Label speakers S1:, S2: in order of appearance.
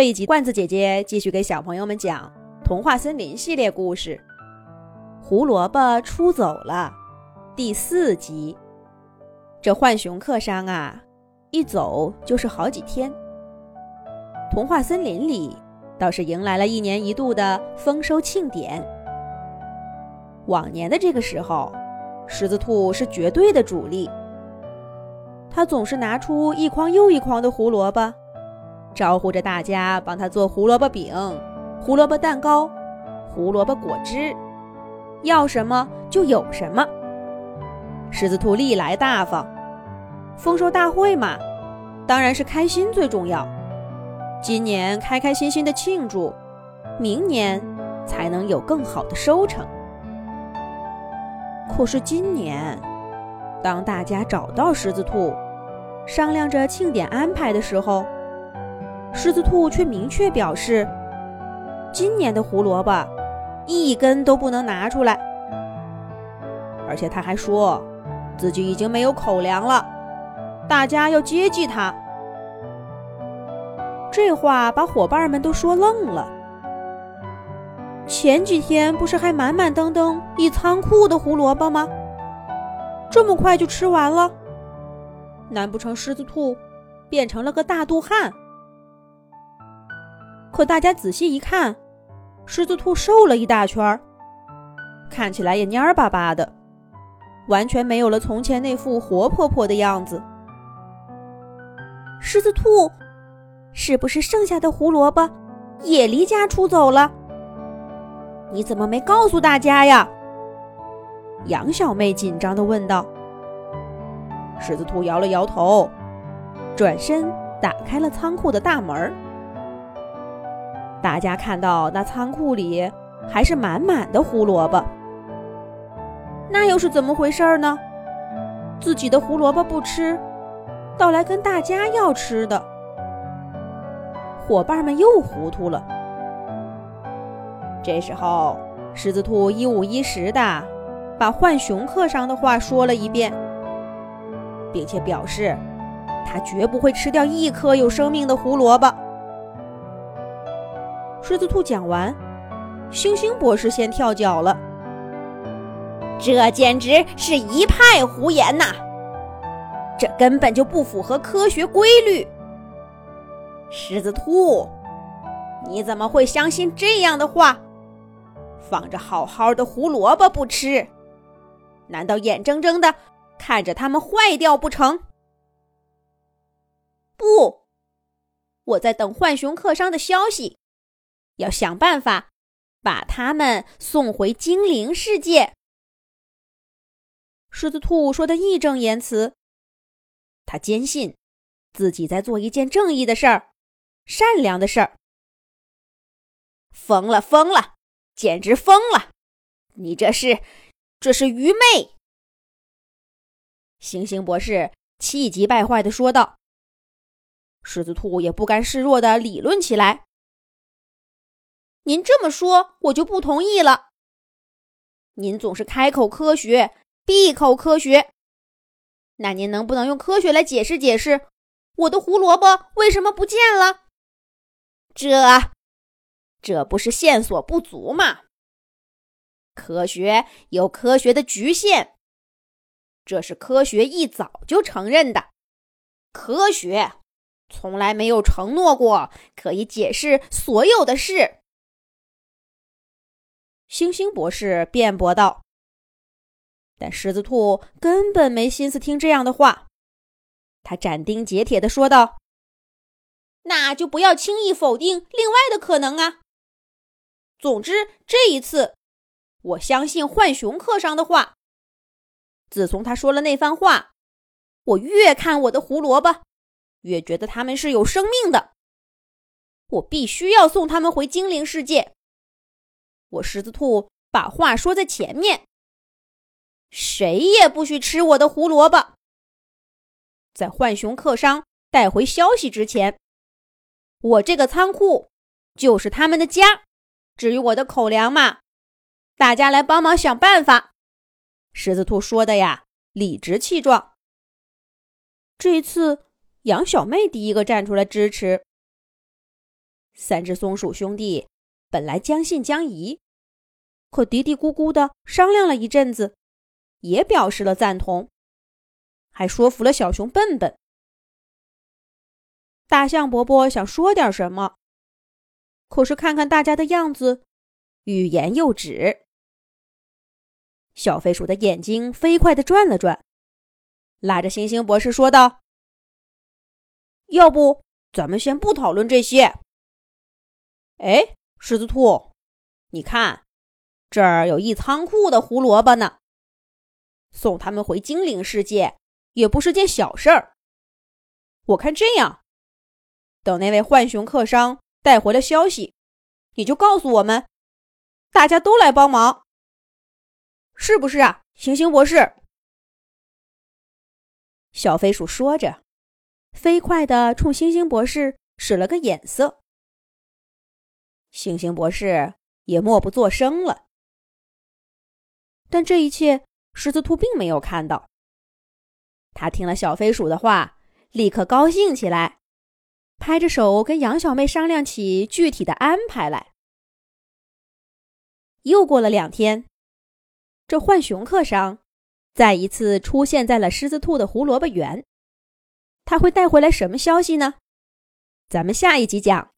S1: 这一集，罐子姐姐继续给小朋友们讲《童话森林》系列故事《胡萝卜出走了》第四集。这浣熊客商啊，一走就是好几天。童话森林里倒是迎来了一年一度的丰收庆典。往年的这个时候，狮子兔是绝对的主力，他总是拿出一筐又一筐的胡萝卜。招呼着大家帮他做胡萝卜饼、胡萝卜蛋糕、胡萝卜果汁，要什么就有什么。狮子兔历来大方，丰收大会嘛，当然是开心最重要。今年开开心心的庆祝，明年才能有更好的收成。可是今年，当大家找到狮子兔，商量着庆典安排的时候，狮子兔却明确表示，今年的胡萝卜一根都不能拿出来，而且他还说自己已经没有口粮了，大家要接济他。这话把伙伴们都说愣了。前几天不是还满满登登一仓库的胡萝卜吗？这么快就吃完了？难不成狮子兔变成了个大肚汉？可大家仔细一看，狮子兔瘦了一大圈儿，看起来也蔫巴巴的，完全没有了从前那副活泼泼的样子。狮子兔，是不是剩下的胡萝卜也离家出走了？你怎么没告诉大家呀？杨小妹紧张地问道。狮子兔摇了摇头，转身打开了仓库的大门。大家看到那仓库里还是满满的胡萝卜，那又是怎么回事呢？自己的胡萝卜不吃，倒来跟大家要吃的，伙伴们又糊涂了。这时候，狮子兔一五一十的把浣熊课上的话说了一遍，并且表示他绝不会吃掉一颗有生命的胡萝卜。狮子兔讲完，星星博士先跳脚了。
S2: 这简直是一派胡言呐！这根本就不符合科学规律。狮子兔，你怎么会相信这样的话？放着好好的胡萝卜不吃，难道眼睁睁的看着它们坏掉不成？
S1: 不，我在等浣熊客商的消息。要想办法把他们送回精灵世界。狮子兔说的义正言辞，他坚信自己在做一件正义的事儿，善良的事儿。
S2: 疯了，疯了，简直疯了！你这是，这是愚昧！
S1: 星星博士气急败坏的说道。狮子兔也不甘示弱的理论起来。您这么说，我就不同意了。您总是开口科学，闭口科学，那您能不能用科学来解释解释，我的胡萝卜为什么不见了？
S2: 这，这不是线索不足吗？科学有科学的局限，这是科学一早就承认的。科学从来没有承诺过可以解释所有的事。
S1: 星星博士辩驳道：“但狮子兔根本没心思听这样的话。他斩钉截铁的说道：‘那就不要轻易否定另外的可能啊。总之，这一次，我相信浣熊客商的话。自从他说了那番话，我越看我的胡萝卜，越觉得他们是有生命的。我必须要送他们回精灵世界。’”我狮子兔把话说在前面，谁也不许吃我的胡萝卜。在浣熊客商带回消息之前，我这个仓库就是他们的家。至于我的口粮嘛，大家来帮忙想办法。狮子兔说的呀，理直气壮。这一次，杨小妹第一个站出来支持。三只松鼠兄弟本来将信将疑，可嘀嘀咕咕的商量了一阵子，也表示了赞同，还说服了小熊笨笨。大象伯伯想说点什么，可是看看大家的样子，欲言又止。小飞鼠的眼睛飞快的转了转，拉着星星博士说道：“要不咱们先不讨论这些。哎，狮子兔，你看，这儿有一仓库的胡萝卜呢。送他们回精灵世界也不是件小事儿。我看这样，等那位浣熊客商带回了消息，你就告诉我们，大家都来帮忙。”是不是啊，行星博士？小飞鼠说着，飞快的冲星星博士使了个眼色。星星博士也默不作声了。但这一切，狮子兔并没有看到。他听了小飞鼠的话，立刻高兴起来，拍着手跟杨小妹商量起具体的安排来。又过了两天。这浣熊客商再一次出现在了狮子兔的胡萝卜园，他会带回来什么消息呢？咱们下一集讲。